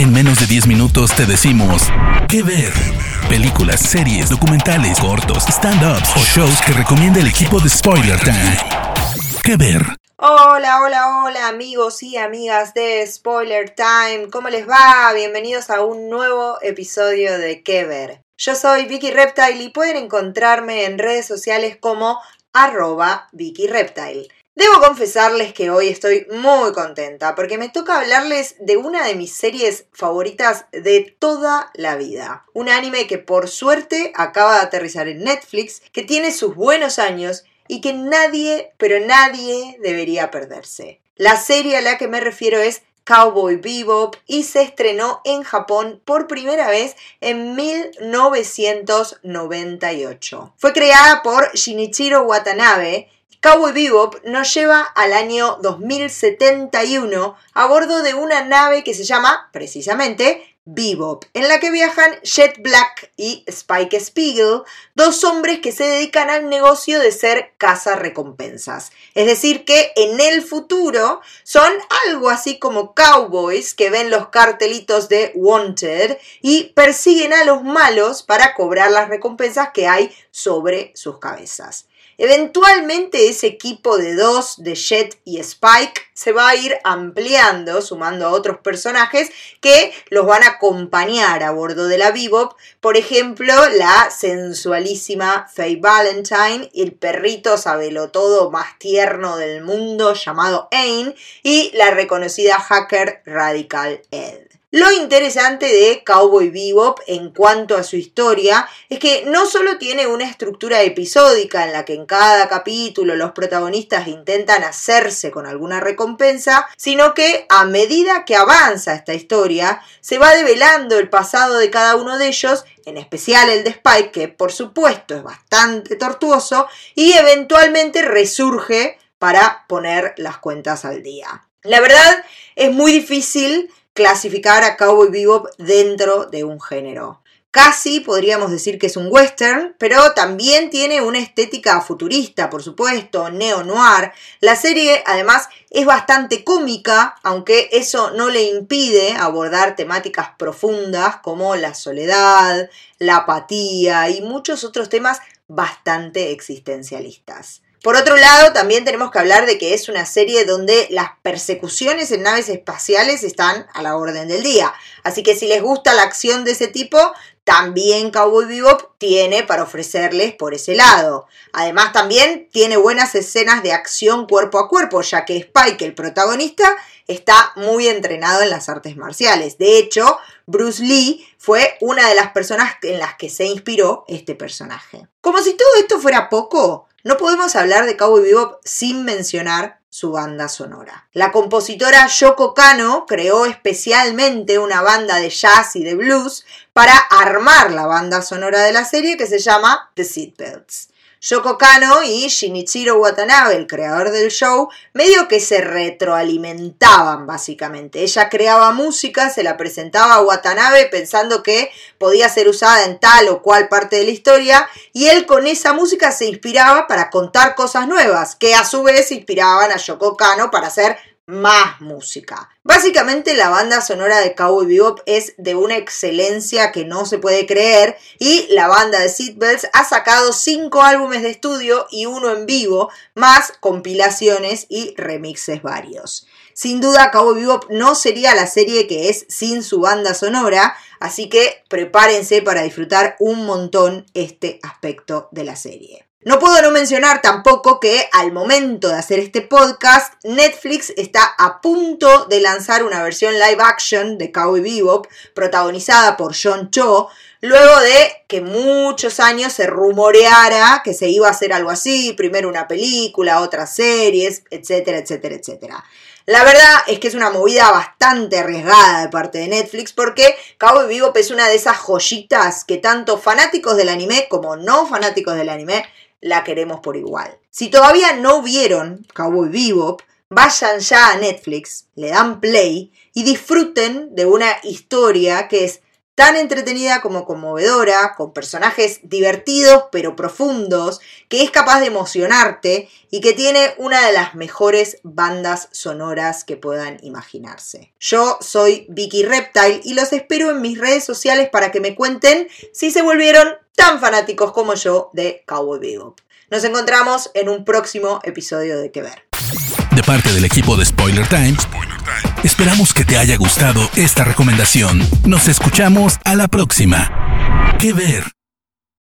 En menos de 10 minutos te decimos qué ver. Películas, series, documentales, cortos, stand-ups o shows que recomienda el equipo de Spoiler Time. ¿Qué ver? Hola, hola, hola amigos y amigas de Spoiler Time. ¿Cómo les va? Bienvenidos a un nuevo episodio de ¿Qué ver? Yo soy Vicky Reptile y pueden encontrarme en redes sociales como arroba Vicky. Debo confesarles que hoy estoy muy contenta porque me toca hablarles de una de mis series favoritas de toda la vida. Un anime que por suerte acaba de aterrizar en Netflix, que tiene sus buenos años y que nadie, pero nadie debería perderse. La serie a la que me refiero es Cowboy Bebop y se estrenó en Japón por primera vez en 1998. Fue creada por Shinichiro Watanabe Cowboy Bebop nos lleva al año 2071 a bordo de una nave que se llama, precisamente, Bebop, en la que viajan Jet Black y Spike Spiegel, dos hombres que se dedican al negocio de ser recompensas. Es decir, que en el futuro son algo así como cowboys que ven los cartelitos de Wanted y persiguen a los malos para cobrar las recompensas que hay sobre sus cabezas. Eventualmente ese equipo de dos, de Jet y Spike, se va a ir ampliando, sumando a otros personajes que los van a acompañar a bordo de la Bebop. Por ejemplo, la sensualísima Faye Valentine, el perrito todo más tierno del mundo llamado Ain y la reconocida hacker Radical Ed. Lo interesante de Cowboy Bebop en cuanto a su historia es que no solo tiene una estructura episódica en la que en cada capítulo los protagonistas intentan hacerse con alguna recompensa, sino que a medida que avanza esta historia se va develando el pasado de cada uno de ellos, en especial el de Spike, que por supuesto es bastante tortuoso, y eventualmente resurge para poner las cuentas al día. La verdad es muy difícil clasificar a Cowboy Bebop dentro de un género. Casi podríamos decir que es un western, pero también tiene una estética futurista, por supuesto, neo-noir. La serie además es bastante cómica, aunque eso no le impide abordar temáticas profundas como la soledad, la apatía y muchos otros temas bastante existencialistas. Por otro lado, también tenemos que hablar de que es una serie donde las persecuciones en naves espaciales están a la orden del día. Así que si les gusta la acción de ese tipo, también Cowboy Bebop tiene para ofrecerles por ese lado. Además también tiene buenas escenas de acción cuerpo a cuerpo, ya que Spike, el protagonista, está muy entrenado en las artes marciales. De hecho, Bruce Lee fue una de las personas en las que se inspiró este personaje. Como si todo esto fuera poco, no podemos hablar de Cowboy Bebop sin mencionar su banda sonora. La compositora Yoko Kano creó especialmente una banda de jazz y de blues para armar la banda sonora de la serie que se llama The Seatbelts. Yoko Kano y Shinichiro Watanabe, el creador del show, medio que se retroalimentaban básicamente. Ella creaba música, se la presentaba a Watanabe pensando que podía ser usada en tal o cual parte de la historia y él con esa música se inspiraba para contar cosas nuevas, que a su vez inspiraban a Yoko Kano para hacer más música. Básicamente la banda sonora de Cowboy Bebop es de una excelencia que no se puede creer y la banda de Seatbelts ha sacado cinco álbumes de estudio y uno en vivo, más compilaciones y remixes varios. Sin duda Cowboy Bebop no sería la serie que es sin su banda sonora, así que prepárense para disfrutar un montón este aspecto de la serie. No puedo no mencionar tampoco que al momento de hacer este podcast, Netflix está a punto de lanzar una versión live action de Cowboy Bebop protagonizada por John Cho, luego de que muchos años se rumoreara que se iba a hacer algo así, primero una película, otras series, etcétera, etcétera, etcétera. La verdad es que es una movida bastante arriesgada de parte de Netflix porque Cowboy Bebop es una de esas joyitas que tanto fanáticos del anime como no fanáticos del anime la queremos por igual. Si todavía no vieron Cowboy Bebop, vayan ya a Netflix, le dan play y disfruten de una historia que es tan entretenida como conmovedora, con personajes divertidos pero profundos, que es capaz de emocionarte y que tiene una de las mejores bandas sonoras que puedan imaginarse. Yo soy Vicky Reptile y los espero en mis redes sociales para que me cuenten si se volvieron tan fanáticos como yo de Cowboy Bebop. Nos encontramos en un próximo episodio de Que Ver. De parte del equipo de Spoiler Time, esperamos que te haya gustado esta recomendación. Nos escuchamos a la próxima. Que Ver.